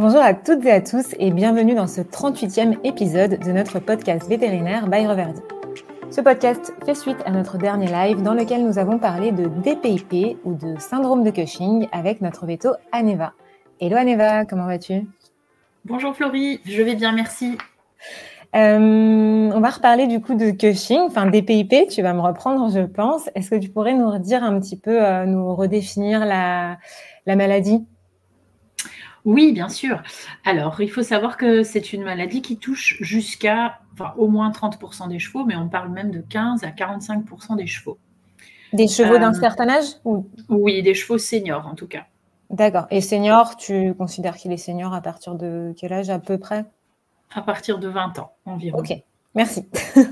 Bonjour à toutes et à tous et bienvenue dans ce 38e épisode de notre podcast vétérinaire by Reverdy. Ce podcast fait suite à notre dernier live dans lequel nous avons parlé de DPIP ou de syndrome de Cushing avec notre veto Aneva. Hello Aneva, comment vas-tu? Bonjour Florie, je vais bien, merci. Euh, on va reparler du coup de Cushing, enfin DPIP, tu vas me reprendre je pense. Est-ce que tu pourrais nous redire un petit peu, euh, nous redéfinir la, la maladie? Oui, bien sûr. Alors, il faut savoir que c'est une maladie qui touche jusqu'à enfin, au moins 30% des chevaux, mais on parle même de 15 à 45% des chevaux. Des chevaux d'un euh, certain âge Oui, des chevaux seniors en tout cas. D'accord. Et senior, tu considères qu'il est senior à partir de quel âge à peu près? À partir de 20 ans environ. Ok, merci.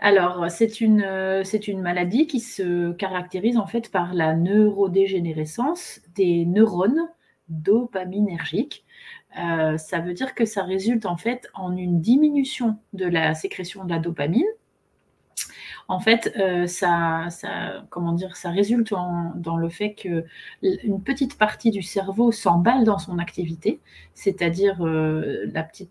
Alors, c'est une, euh, c'est une maladie qui se caractérise en fait par la neurodégénérescence des neurones dopaminergique. Euh, ça veut dire que ça résulte en fait en une diminution de la sécrétion de la dopamine. En fait, euh, ça, comment dire, ça résulte dans le fait que une petite partie du cerveau s'emballe dans son activité, c'est-à-dire euh,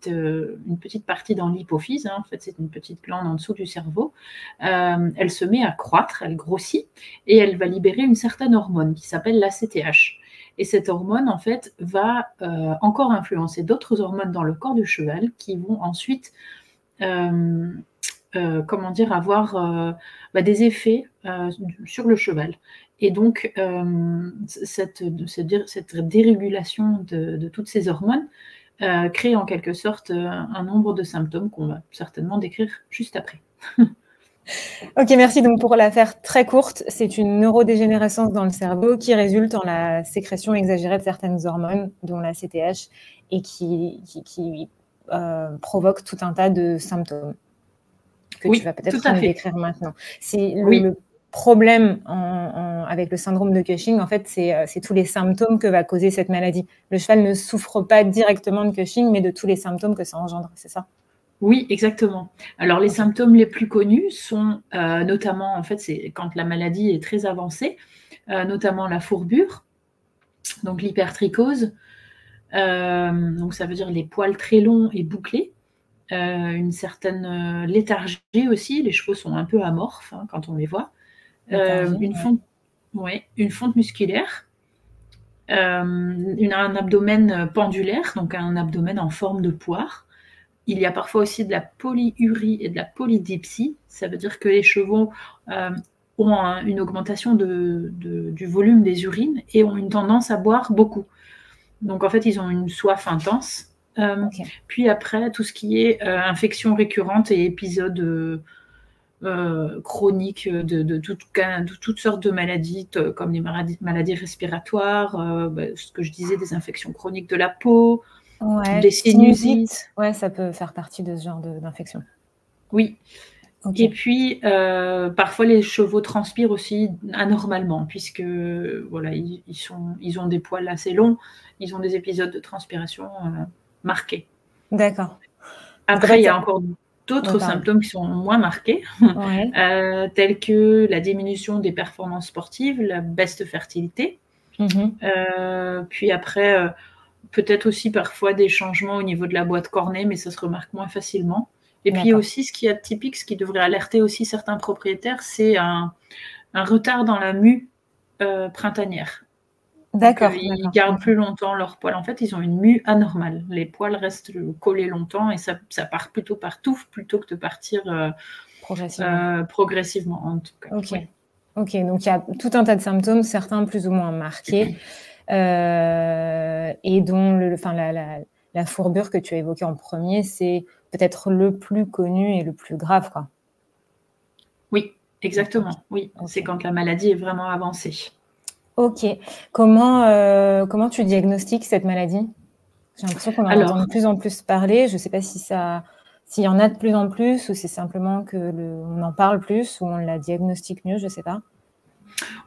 une petite partie dans l'hypophyse. Hein, en fait, c'est une petite glande en dessous du cerveau. elle se met à croître, elle grossit et elle va libérer une certaine hormone qui s'appelle l'ACTH. Et cette hormone, en fait, va euh, encore influencer d'autres hormones dans le corps du cheval qui vont ensuite, euh, euh, comment avoir bah, des effets sur le cheval. Et donc, cette, dérégulation de, toutes ces hormones crée en quelque sorte un nombre de symptômes qu'on va certainement décrire juste après. Ok, merci. Donc pour la faire très courte, c'est une neurodégénérescence dans le cerveau qui résulte en la sécrétion exagérée de certaines hormones, dont la CTH, et qui, qui, euh, provoque tout un tas de symptômes que tu vas peut-être nous décrire maintenant. C'est le, problème avec le syndrome de Cushing, en fait, euh, c'est tous les symptômes que va causer cette maladie. Le cheval ne souffre pas directement de Cushing, mais de tous les symptômes que ça engendre, c'est ça? Oui, exactement. Alors les symptômes les plus connus sont euh, notamment, en fait, c'est quand la maladie est très avancée, euh, notamment la fourbure, donc l'hypertrichose, euh, donc ça veut dire les poils très longs et bouclés, une certaine léthargie aussi, les chevaux sont un peu amorphes hein, quand on les voit, une, fonte, une fonte musculaire, une, un abdomen pendulaire, donc un abdomen en forme de poire. Il y a parfois aussi de la polyurie et de la polydipsie. Ça veut dire que les chevaux euh, ont une augmentation du volume des urines et ont une tendance à boire beaucoup. Donc en fait, ils ont une soif intense. Euh, puis après, tout ce qui est euh, infection récurrente et épisodes chroniques de, toutes sortes de maladies, comme les maladies, respiratoires, bah, ce que je disais, des infections chroniques de la peau, Ouais, des sinusites. Ouais, ça peut faire partie de ce genre d'infection. Oui. Et puis, euh, parfois, les chevaux transpirent aussi anormalement, puisque voilà, ils, sont, ils ont des poils assez longs, ils ont des épisodes de transpiration euh, marqués. D'accord. Après, il y a encore d'autres symptômes qui sont moins marqués, euh, tels que la diminution des performances sportives, la baisse de fertilité. Mm-hmm. puis après, peut-être aussi parfois des changements au niveau de la boîte cornée, mais ça se remarque moins facilement. Et puis aussi, ce qui est typique, ce qui devrait alerter aussi certains propriétaires, c'est un, retard dans la mue euh, printanière. D'accord. Ils gardent plus longtemps leurs poils. En fait, ils ont une mue anormale. Les poils restent collés longtemps et ça, part plutôt par touffe plutôt que de partir euh, progressivement. Euh, progressivement. en tout cas. Ok. Ok, donc il y a tout un tas de symptômes, certains plus ou moins marqués. Euh, et dont le, enfin, la, la, la, fourbure que tu as évoquée en premier, c'est peut-être le plus connu et le plus grave. Quoi. Oui, exactement. Oui, c'est quand la maladie est vraiment avancée. Ok. Comment, euh, comment tu diagnostiques cette maladie? J'ai l'impression qu'on en entend de plus en plus parler. Je ne sais pas si ça, s'il y en a de plus en plus ou c'est simplement que le, on en parle plus ou on la diagnostique mieux, je ne sais pas.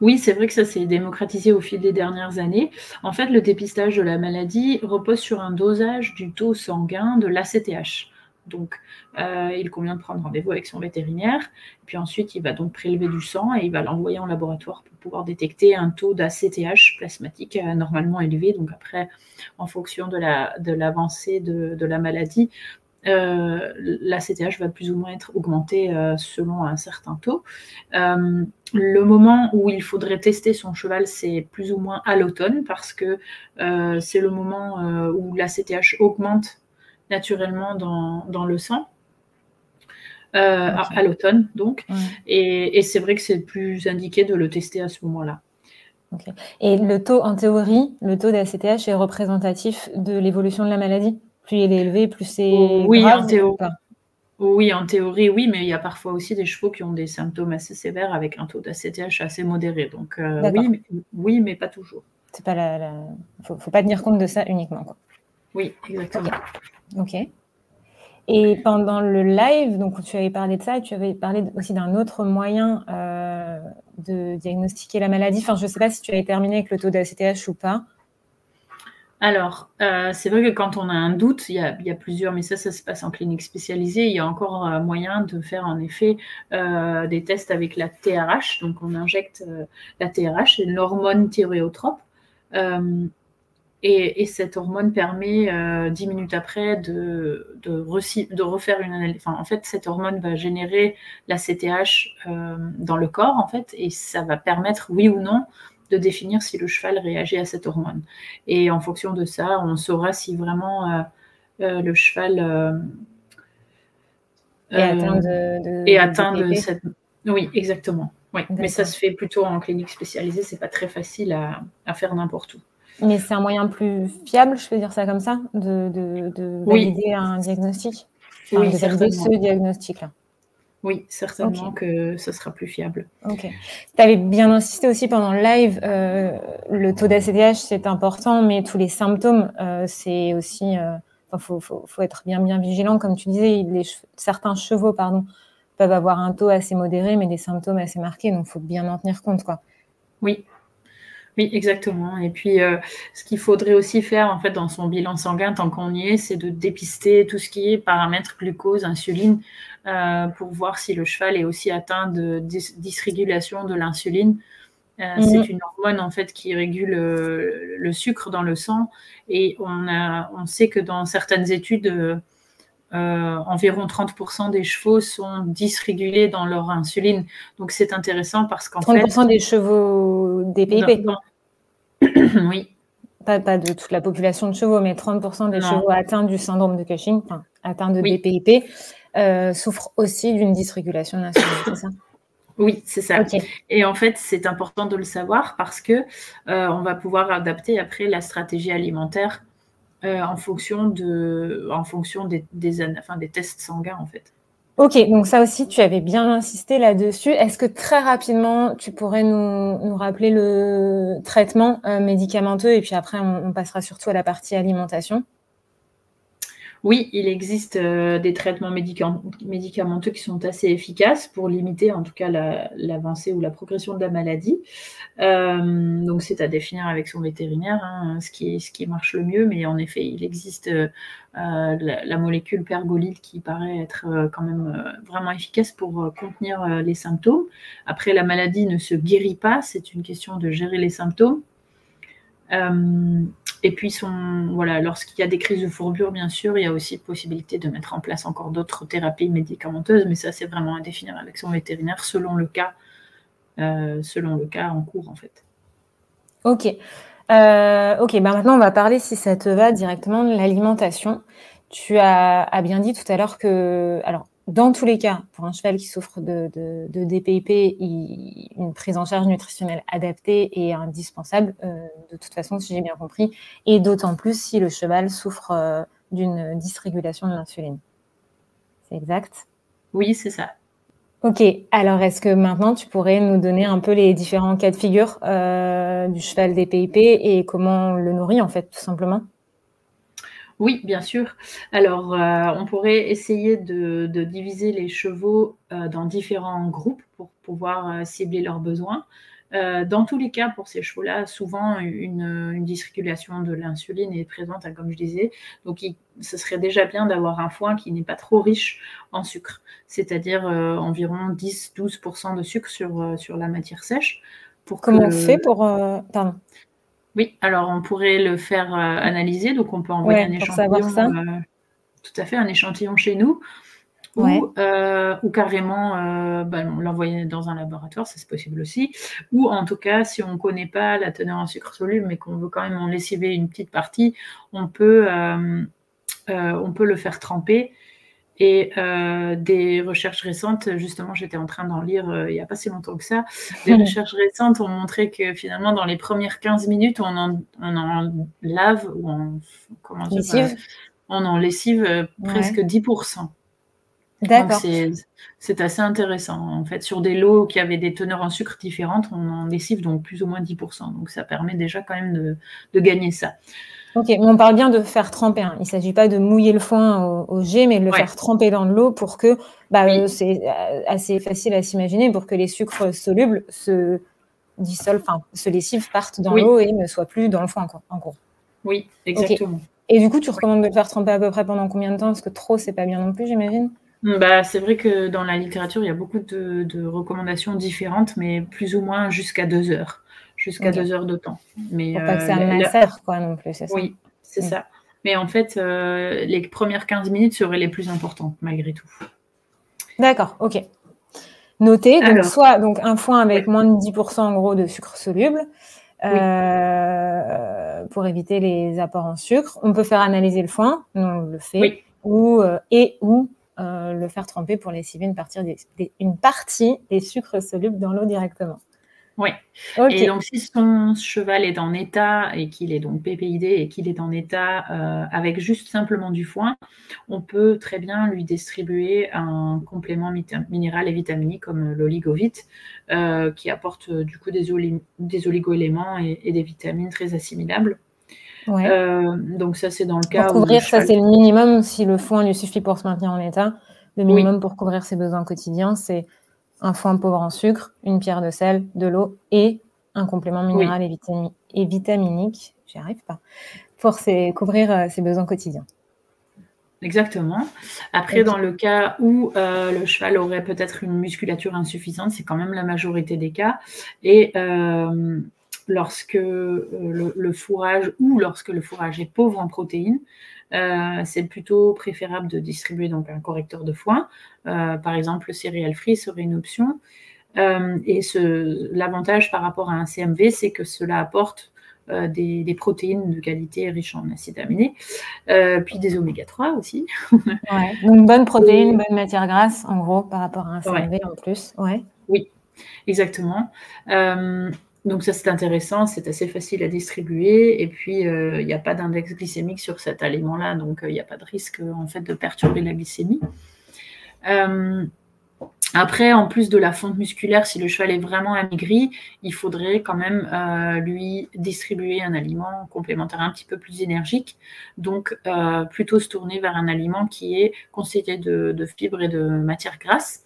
Oui, c'est vrai que ça s'est démocratisé au fil des dernières années. En fait, le dépistage de la maladie repose sur un dosage du taux sanguin de l'ACTH. Donc, il convient de prendre rendez-vous avec son vétérinaire. Puis ensuite, il va donc prélever du sang et il va l'envoyer en laboratoire pour pouvoir détecter un taux d'ACTH plasmatique normalement élevé. Donc après, en fonction de l'avancée de, de, la maladie, euh, la CTH va plus ou moins être augmentée euh, selon un certain taux. Euh, le moment où il faudrait tester son cheval, c'est plus ou moins à l'automne parce que c'est le moment où la CTH augmente naturellement dans, le sang. à, l'automne, donc. Et, c'est vrai que c'est plus indiqué de le tester à ce moment-là. Et le taux, en théorie, le taux d'ACTH est représentatif de l'évolution de la maladie? Plus il est élevé, plus c'est oui, en théorie. Oui, en théorie, oui, mais il y a parfois aussi des chevaux qui ont des symptômes assez sévères avec un taux d'ACTH assez modéré. Donc euh, oui, mais, oui, mais pas toujours. C'est pas la, Faut, faut, pas tenir compte de ça uniquement. Quoi. Oui, exactement. Ok. Et pendant le live, donc tu avais parlé de ça, et tu avais parlé aussi d'un autre moyen euh, de diagnostiquer la maladie. Enfin, je ne sais pas si tu avais terminé avec le taux d'ACTH ou pas. Alors, euh, c'est vrai que quand on a un doute, il y a, plusieurs, mais ça, ça se passe en clinique spécialisée. Il y a encore euh, moyen de faire en effet euh, des tests avec la TRH. Donc, on injecte la TRH, l'hormone thyréotrope. Et, cette hormone permet, dix minutes après, de, refaire une analyse. En fait, cette hormone va générer la CTH dans le corps, en fait, et ça va permettre, oui ou non, de définir si le cheval réagit à cette hormone. Et en fonction de ça, on saura si vraiment euh, euh, le cheval euh, est atteint de, cette. Oui, exactement. Oui. Mais ça se fait plutôt en clinique spécialisée, c'est pas très facile à, faire n'importe où. Mais c'est un moyen plus fiable, je peux dire ça comme ça, de, de, valider un diagnostic, oui, de valider ce diagnostic-là. Oui, certainement que ce sera plus fiable. Ok. Tu avais bien insisté aussi pendant le live, euh, le taux d'ACDH c'est important, mais tous les symptômes, euh, c'est aussi. Il euh, faut, faut, faut, être bien, bien vigilant. Comme tu disais, les, certains chevaux pardon, peuvent avoir un taux assez modéré, mais des symptômes assez marqués, donc il faut bien en tenir compte. Quoi. Oui, oui, exactement. Et puis, ce qu'il faudrait aussi faire en fait dans son bilan sanguin, tant qu'on y est, c'est de dépister tout ce qui est paramètres glucose, insuline, euh, pour voir si le cheval est aussi atteint de dysrégulation de l'insuline. Euh, mhm. C'est une hormone en fait qui régule euh, le sucre dans le sang et on, a, on sait que dans certaines études, environ 30% des chevaux sont dysrégulés dans leur insuline. Donc c'est intéressant parce qu'en fait... 30% des chevaux DPIP Oui. Pas, pas, de toute la population de chevaux, mais 30% des chevaux atteints du syndrome de Cushing, enfin atteints de DPIP, euh, souffrent aussi d'une dysrégulation de l'insuline, c'est ça? Oui, c'est ça. Et en fait, c'est important de le savoir parce que euh, on va pouvoir adapter après la stratégie alimentaire euh, en fonction de, en fonction des, des, tests sanguins en fait. Ok, donc ça aussi, tu avais bien insisté là-dessus. Est-ce que très rapidement, tu pourrais nous, nous rappeler le traitement médicamenteux et puis après, on passera surtout à la partie alimentation? Oui, il existe euh, des traitements médicamenteux qui sont assez efficaces pour limiter en tout cas l'avancée ou la progression de la maladie. Euh, donc c'est à définir avec son vétérinaire hein, ce, qui, marche le mieux, mais en effet, il existe euh, la, molécule pergolide qui paraît être quand même vraiment efficace pour contenir les symptômes. Après, la maladie ne se guérit pas, c'est une question de gérer les symptômes. Et puis, son, voilà, lorsqu'il y a des crises de fourbure, bien sûr, il y a aussi possibilité de mettre en place encore d'autres thérapies médicamenteuses, mais ça, c'est vraiment à définir avec son vétérinaire selon le cas, euh, selon le cas en cours, en fait. Ok. Euh, ok, bah maintenant, on va parler, si ça te va, directement de l'alimentation. Tu as, as, bien dit tout à l'heure que, alors, dans tous les cas, pour un cheval qui souffre de, DPIP, une prise en charge nutritionnelle adaptée est indispensable, euh, de toute façon, si j'ai bien compris, et d'autant plus si le cheval souffre euh, d'une dysrégulation de l'insuline. C'est exact? Oui, c'est ça. Ok, alors est-ce que maintenant tu pourrais nous donner un peu les différents cas de figure euh, du cheval DPIP et comment on le nourrit en fait, tout simplement? Oui, bien sûr. Alors, euh, on pourrait essayer de, diviser les chevaux euh, dans différents groupes pour pouvoir euh, cibler leurs besoins. Dans tous les cas, pour ces chevaux-là, souvent une, une, dysrégulation de l'insuline est présente, hein, comme je disais. Donc, ce serait déjà bien d'avoir un foin qui n'est pas trop riche en sucre, c'est-à-dire environ 10-12% de sucre sur, sur la matière sèche. Pour Comment on fait pour. Pardon. Oui, alors on pourrait le faire analyser, donc on peut envoyer un échantillon. Ça. tout à fait, un échantillon chez nous. Euh, ou, carrément euh, bah, l'envoyer dans un laboratoire, ça c'est possible aussi. Ou en tout cas, si on ne connaît pas la teneur en sucre soluble, mais qu'on veut quand même en lessiver une petite partie, on peut, euh, on peut le faire tremper. Et des recherches récentes, justement, j'étais en train d'en lire il n'y a pas si longtemps que ça, des recherches récentes ont montré que finalement, dans les premières 15 minutes, on en, on en lave ou on, comment dire, on en lessive presque 10%. D'accord. C'est assez intéressant. En fait, sur des lots qui avaient des teneurs en sucre différentes, on en lessive donc plus ou moins 10%. Donc ça permet déjà quand même de, gagner ça. Ok, on parle bien de faire tremper. Hein. Il ne s'agit pas de mouiller le foin au, jet, mais de le faire tremper dans de l'eau pour que, bah, euh, c'est euh, assez facile à s'imaginer, pour que les sucres solubles se dissolvent, enfin, se lessivent, partent dans l'eau et ne soient plus dans le foin, en gros. Oui, exactement. Et du coup, tu recommandes de le faire tremper à peu près pendant combien de temps? Parce que trop, c'est pas bien non plus, j'imagine. Bah, c'est vrai que dans la littérature, il y a beaucoup de, recommandations différentes, mais plus ou moins jusqu'à deux heures, jusqu'à deux heures de temps. Mais, Pour pas que ça euh, quoi, non plus, c'est ça Oui, c'est mm. ça. Mais en fait, euh, les premières 15 minutes seraient les plus importantes, malgré tout. D'accord, ok. Noté, donc soit donc, un foin avec moins de 10% en gros de sucre soluble, euh, pour éviter les apports en sucre. On peut faire analyser le foin, on le fait, ou, et ou euh, le faire tremper pour lessiver une partie des, une partie des sucres solubles dans l'eau directement. Oui. Et donc, si son cheval est en état et qu'il est donc PPID et qu'il est en état euh, avec juste simplement du foin, on peut très bien lui distribuer un complément minéral et vitaminique comme l'oligovite euh, qui apporte du coup des, des oligoéléments et, des vitamines très assimilables. Euh, donc ça, c'est dans le cas. Pour couvrir, ça c'est le minimum. Si le foin lui suffit pour se maintenir en état, le minimum pour couvrir ses besoins quotidiens, c'est un foin pauvre en sucre, une pierre de sel, de l'eau et un complément minéral et, vitaminique, j'y arrive pas, pour couvrir euh, ses besoins quotidiens. Exactement. Après, dans le cas où euh, le cheval aurait peut-être une musculature insuffisante, c'est quand même la majorité des cas. Et lorsque euh, le, fourrage ou lorsque le fourrage est pauvre en protéines, euh, c'est plutôt préférable de distribuer donc un correcteur de foin. Euh, par exemple, le céréal free serait une option. et l'avantage par rapport à un CMV, c'est que cela apporte des, protéines de qualité riches en acides aminés, puis des oméga 3 aussi. donc bonne protéine, bonne matière grasse, en gros, par rapport à un CMV en plus. Ouais. Oui, exactement. Donc ça c'est intéressant, c'est assez facile à distribuer et puis euh, il n'y a pas d'index glycémique sur cet aliment-là, donc euh, il n'y a pas de risque en fait de perturber la glycémie. Euh, après, en plus de la fonte musculaire, si le cheval est vraiment amaigri, il faudrait quand même lui distribuer un aliment complémentaire un petit peu plus énergique. Donc, plutôt se tourner vers un aliment qui est constitué de fibres et de matières grasses.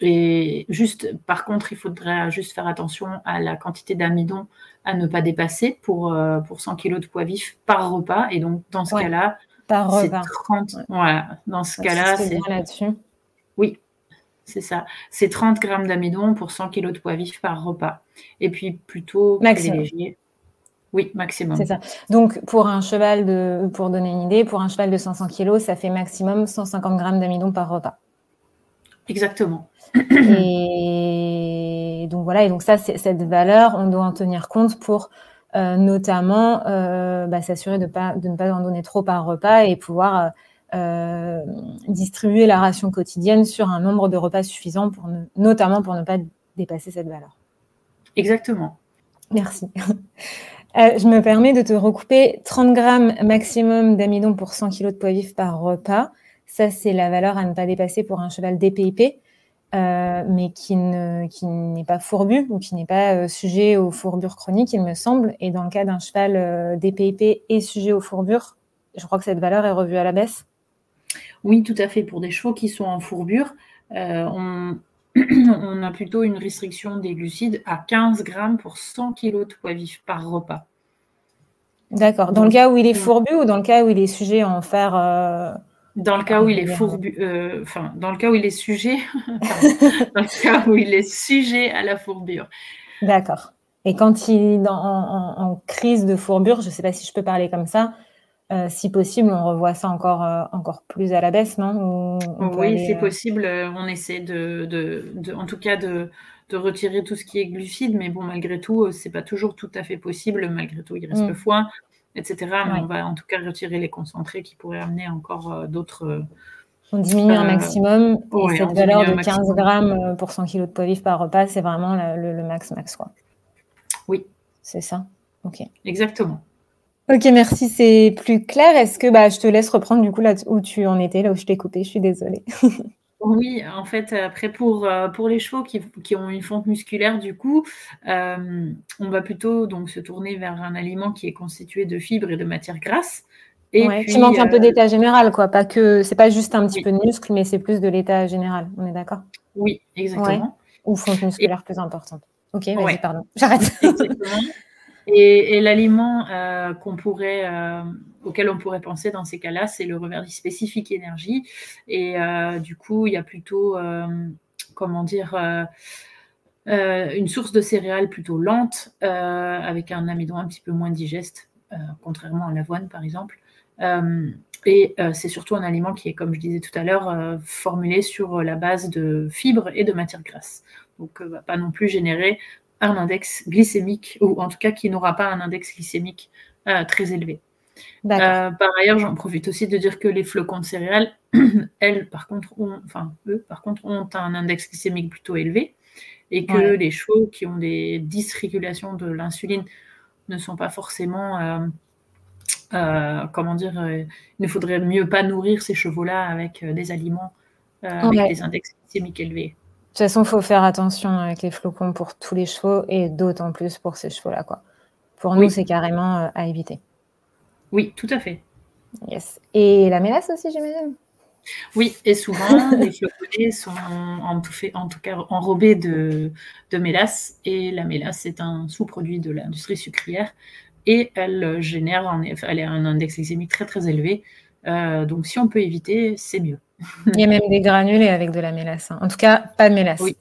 Et juste, par contre, il faudrait juste faire attention à la quantité d'amidon à ne pas dépasser pour, euh, pour 100 kg de poids vif par repas. Et donc, dans ce cas-là, c'est 30. Voilà, dans ce cas-là, c'est. là-dessus. Oui, c'est ça. C'est 30 grammes d'amidon pour 100 kg de poids vif par repas. Et puis, plutôt maximum. Oui, maximum. C'est ça. Donc, pour un cheval de, pour donner une idée, pour un cheval de 500 kg, ça fait maximum 150 grammes d'amidon par repas. Exactement. Et donc voilà, et donc ça, cette valeur, on doit en tenir compte pour euh, notamment euh, bah, s'assurer de, pas, de ne pas en donner trop par repas et pouvoir euh, distribuer la ration quotidienne sur un nombre de repas suffisant, pour notamment pour ne pas dépasser cette valeur. Exactement. Merci. je me permets de te recouper 30 grammes maximum d'amidon pour 100 kg de poids vif par repas. Ça, c'est la valeur à ne pas dépasser pour un cheval DPIP, euh, mais qui, n'est pas fourbu ou qui n'est pas euh, sujet aux fourbures chroniques, il me semble. Et dans le cas d'un cheval euh, DPIP et sujet aux fourbures, je crois que cette valeur est revue à la baisse. Oui, tout à fait. Pour des chevaux qui sont en fourbure, on, on a plutôt une restriction des glucides à 15 grammes pour 100 kg de poids vif par repas. D'accord. Dans le cas où il est fourbu ou dans le cas où il est sujet à en faire euh, Dans le cas où il est fourbu, euh, enfin, dans le cas où il est sujet, dans le cas où il est sujet à la fourbure. D'accord. Et quand il est en, crise de fourbure, je ne sais pas si je peux parler comme ça, euh, si possible, on revoit ça encore, encore plus à la baisse, non? Oui, c'est possible. On essaie de, de, en tout cas, de, de retirer tout ce qui est glucides, mais bon, malgré tout, euh, c'est pas toujours tout à fait possible. Malgré tout, il reste le mm. Etc. Mais on va en tout cas retirer les concentrés qui pourraient amener encore euh, d'autres. Euh, on diminue un maximum. et cette valeur de 15 grammes pour 100 kg de poids vif par repas, c'est vraiment le, max max. Quoi. Oui. C'est ça Ok. Exactement. Ok, merci, c'est plus clair. Est-ce que bah, je te laisse reprendre du coup là où tu en étais, là où je t'ai coupé Je suis désolée. Oui, en fait, après, pour, euh, pour les chevaux qui, ont une fonte musculaire, du coup, euh, on va plutôt donc se tourner vers un aliment qui est constitué de fibres et de matières grasses. Et qui manque un peu euh, d'état général, quoi. Pas que c'est pas juste un petit peu de muscle, mais c'est plus de l'état général. On est d'accord? Oui, exactement. Ou fonte musculaire plus importante. Ok, vas-y, pardon. J'arrête. Et, l'aliment euh, euh, auquel on pourrait penser dans ces cas-là, c'est le reverdit spécifique énergie. Et euh, du coup, il y a plutôt, comment dire, une source de céréales plutôt lente, avec un amidon un petit peu moins digeste, contrairement à l'avoine par exemple. et c'est surtout un aliment qui est, comme je disais tout à l'heure, formulé sur la base de fibres et de matières grasses. Donc, va pas non plus générer un index glycémique, ou en tout cas qui n'aura pas un index glycémique euh, très élevé. Euh, par ailleurs, j'en profite aussi de dire que les flocons de céréales, elles, par contre, ont, enfin, eux, par contre, ont un index glycémique plutôt élevé, et que les chevaux qui ont des dysrégulations de l'insuline ne sont pas forcément, euh, comment dire, il ne faudrait mieux pas nourrir ces chevaux-là avec des aliments avec des index glycémiques élevés. De toute façon, il faut faire attention avec les flocons pour tous les chevaux et d'autant plus pour ces chevaux-là. Quoi. Pour nous, c'est carrément euh, à éviter. Oui, tout à fait. Yes. Et la mélasse aussi, j'imagine? Oui, et souvent, les floconnés sont en tout, fait, en tout cas enrobés de, de mélasse. Et la mélasse est un sous-produit de l'industrie sucrière. Et elle génère, en effet, elle a un index glycémique très très élevé. Euh, donc si on peut éviter, c'est mieux. Il y a même des granulés avec de la mélasse. Hein. En tout cas, pas de mélasse. Oui.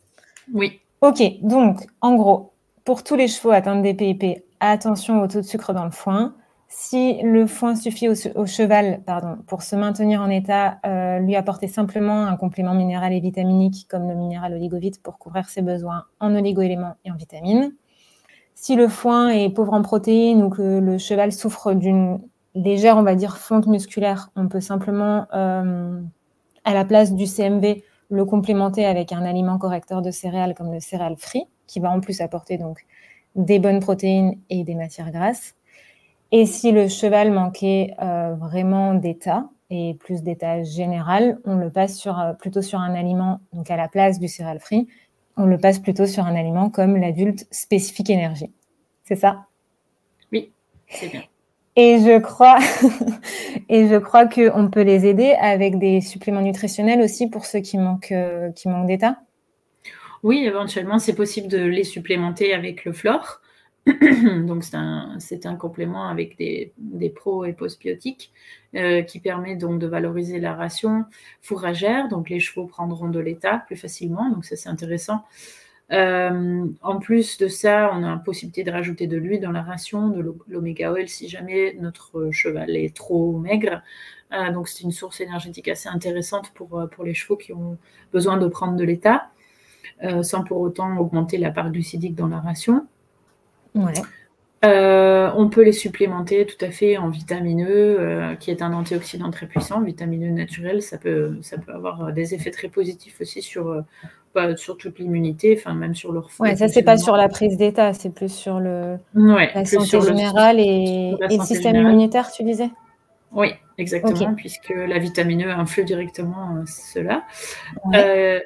oui. Ok, donc en gros, pour tous les chevaux atteints de DPIP, attention au taux de sucre dans le foin. Si le foin suffit au, cheval pardon, pour se maintenir en état, euh, lui apporter simplement un complément minéral et vitaminique comme le minéral oligovite pour couvrir ses besoins en oligoéléments et en vitamines. Si le foin est pauvre en protéines ou que le cheval souffre d'une légère, on va dire, fonte musculaire, on peut simplement euh, à la place du CMV, le complémenter avec un aliment correcteur de céréales comme le céréal free, qui va en plus apporter donc des bonnes protéines et des matières grasses. Et si le cheval manquait euh, vraiment d'état et plus d'état général, on le passe sur, euh, plutôt sur un aliment, donc à la place du céréal free, on le passe plutôt sur un aliment comme l'adulte spécifique énergie. C'est ça? Oui, c'est bien. Et je crois, et je qu'on peut les aider avec des suppléments nutritionnels aussi pour ceux qui manquent, euh, qui manquent d'état. Oui, éventuellement, c'est possible de les supplémenter avec le flore. donc, c'est un, un, complément avec des, des pro et postbiotiques euh, qui permet donc de valoriser la ration fourragère. Donc, les chevaux prendront de l'état plus facilement. Donc, ça, c'est intéressant. Euh, en plus de ça, on a la possibilité de rajouter de l'huile dans la ration, de l'oméga oil si jamais notre cheval est trop maigre. Euh, donc c'est une source énergétique assez intéressante pour, euh, pour les chevaux qui ont besoin de prendre de l'état, sans pour autant augmenter la part glucidique dans la ration. On peut les supplémenter tout à fait en vitamine E, qui est un antioxydant très puissant. Vitamine E naturel, ça peut, ça peut avoir des effets très positifs aussi sur, pas sur toute l'immunité, enfin même sur leur Ouais, ça c'est pas sur la prise d'état, c'est plus sur le la santé générale et, le, système immunitaire, tu disais? Oui, exactement, puisque la vitamine E influe directement euh, cela. Euh,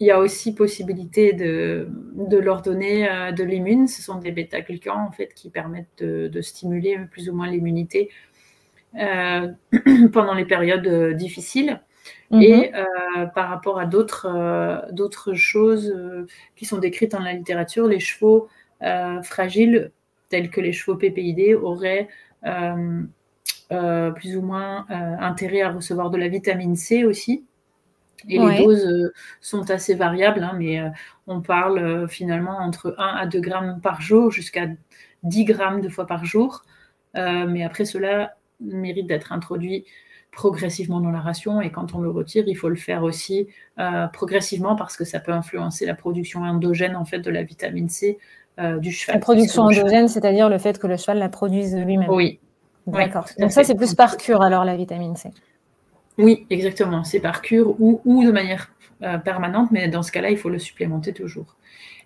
il y a aussi possibilité de, de leur donner euh, de l'immune. Ce sont des bêta-glucans en fait qui permettent de, de stimuler plus ou moins l'immunité pendant les périodes difficiles. Mhm. Et par rapport à d'autres choses qui sont décrites dans la littérature, les chevaux fragiles, tels que les chevaux PPID, auraient plus ou moins intérêt à recevoir de la vitamine C aussi. Et les doses euh, sont assez variables, hein, mais euh, on parle euh, finalement entre 1 à 2 grammes par jour jusqu'à 10 grammes de fois par jour. mais après, cela mérite d'être introduit progressivement dans la ration et quand on le retire, il faut le faire aussi progressivement parce que ça peut influencer la production endogène en fait de la vitamine C du cheval. La production endogène, c'est-à-dire le fait que le cheval la produise lui-même. Oui. D'accord. Donc ça, c'est plus par cure alors la vitamine C. Oui, exactement. C'est par cure ou, ou de manière euh, permanente, mais dans ce cas-là, il faut le supplémenter toujours.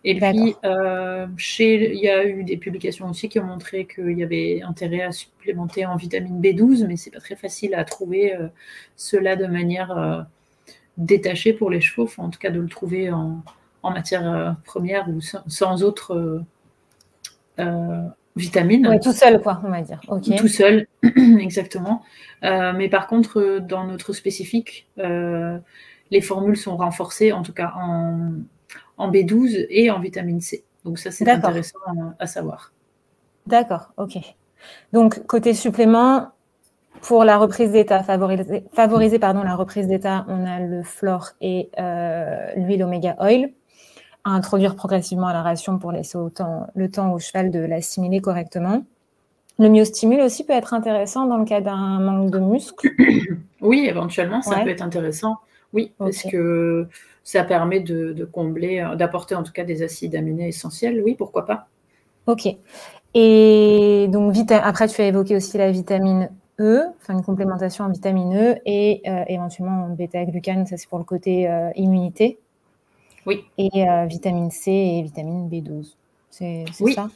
Et puis, euh, chez, il y a eu des publications aussi qui ont montré qu'il y avait intérêt à supplémenter en vitamine B12, mais c'est pas très facile à trouver euh, cela de manière détachée pour les chevaux, en tout cas de le trouver en, matière première ou sans, sans autre vitamines. tout seul, quoi, on va dire. Tout seul, exactement. Euh, mais par contre, euh, dans notre spécifique, euh, les formules sont renforcées, en tout cas en, en, B12 et en vitamine C. Donc ça, c'est intéressant à, savoir. D'accord, ok. Donc, côté supplément, pour la reprise d'état, favoriser, favoriser pardon, la reprise d'état, on a le flore et l'huile Omega Oil à introduire progressivement à la ration pour laisser autant, le temps au cheval de l'assimiler correctement. Le myostimule aussi peut être intéressant dans le cas d'un manque de muscle. Oui, éventuellement, ça peut être intéressant. Oui, parce que ça permet de, combler, euh, d'apporter en tout cas des acides aminés essentiels. Oui, pourquoi pas. Ok. Et donc, après, tu as évoqué aussi la vitamine E, enfin une complémentation en vitamine E et euh, éventuellement en bêta-glucane, ça c'est pour le côté euh, immunité. Oui. Et vitamine C et vitamine B12. C'est ça?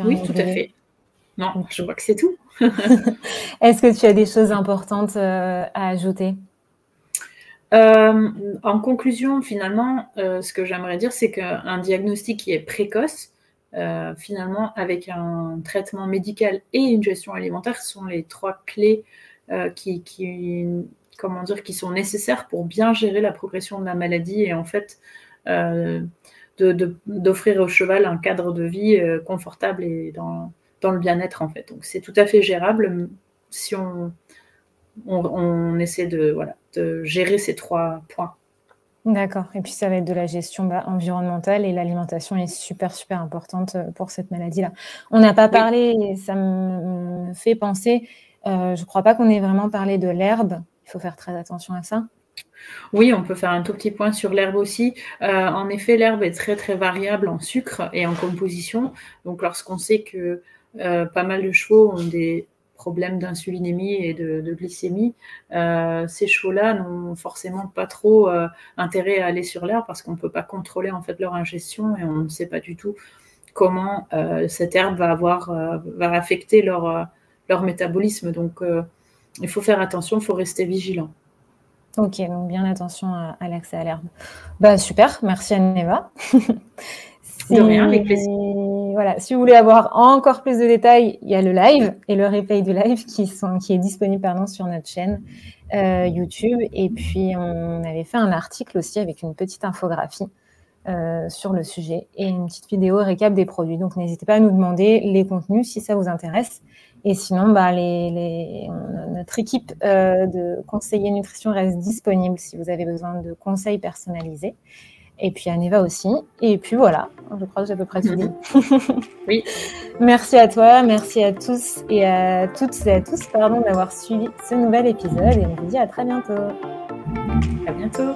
Oui, tout à fait. Non, je vois que c'est tout. Est-ce que tu as des choses importantes euh, à ajouter? Euh, En conclusion, finalement, euh, ce que j'aimerais dire, c'est qu'un diagnostic qui est précoce, finalement, avec un traitement médical et une gestion alimentaire, sont les trois clés qui, comment dire, qui sont nécessaires pour bien gérer la progression de la maladie et en fait d'offrir au cheval un cadre de vie confortable et dans dans le bien-être en fait. Donc c'est tout à fait gérable si on, on, essaie de, voilà, de gérer ces trois points. D'accord. Et puis ça va être de la gestion bah, environnementale et l'alimentation est super super importante euh, pour cette maladie-là. On n'a pas parlé, et ça me fait penser, euh, je ne crois pas qu'on ait vraiment parlé de l'herbe. Il faut faire très attention à ça. Oui, on peut faire un tout petit point sur l'herbe aussi. Euh, en effet, l'herbe est très très variable en sucre et en composition. Donc lorsqu'on sait que euh, pas mal de chevaux ont des problèmes d'insulinémie et de, glycémie. Euh, ces chevaux-là n'ont forcément pas trop intérêt à aller sur l'herbe parce qu'on ne peut pas contrôler en fait leur ingestion et on ne sait pas du tout comment cette herbe va avoir va affecter leur métabolisme. Donc il faut faire attention, il faut rester vigilant. Ok, donc bien attention à, l'accès à l'herbe. Bah super, merci Aneva. De rien, avec plaisir. Voilà, si vous voulez avoir encore plus de détails, il y a le live et le replay du live qui, sont, qui est disponible pardon, sur notre chaîne euh, YouTube. Et puis, on avait fait un article aussi avec une petite infographie euh, sur le sujet et une petite vidéo récap des produits. Donc, n'hésitez pas à nous demander les contenus si ça vous intéresse. Et sinon, bah, les, les, notre équipe euh, de conseillers nutrition reste disponible si vous avez besoin de conseils personnalisés et puis Aneva aussi. Et puis voilà, je crois que j'ai à peu près tout dit. oui. Merci à toi, merci à tous et à toutes et à tous pardon, d'avoir suivi ce nouvel épisode et on vous dit à très bientôt. À bientôt.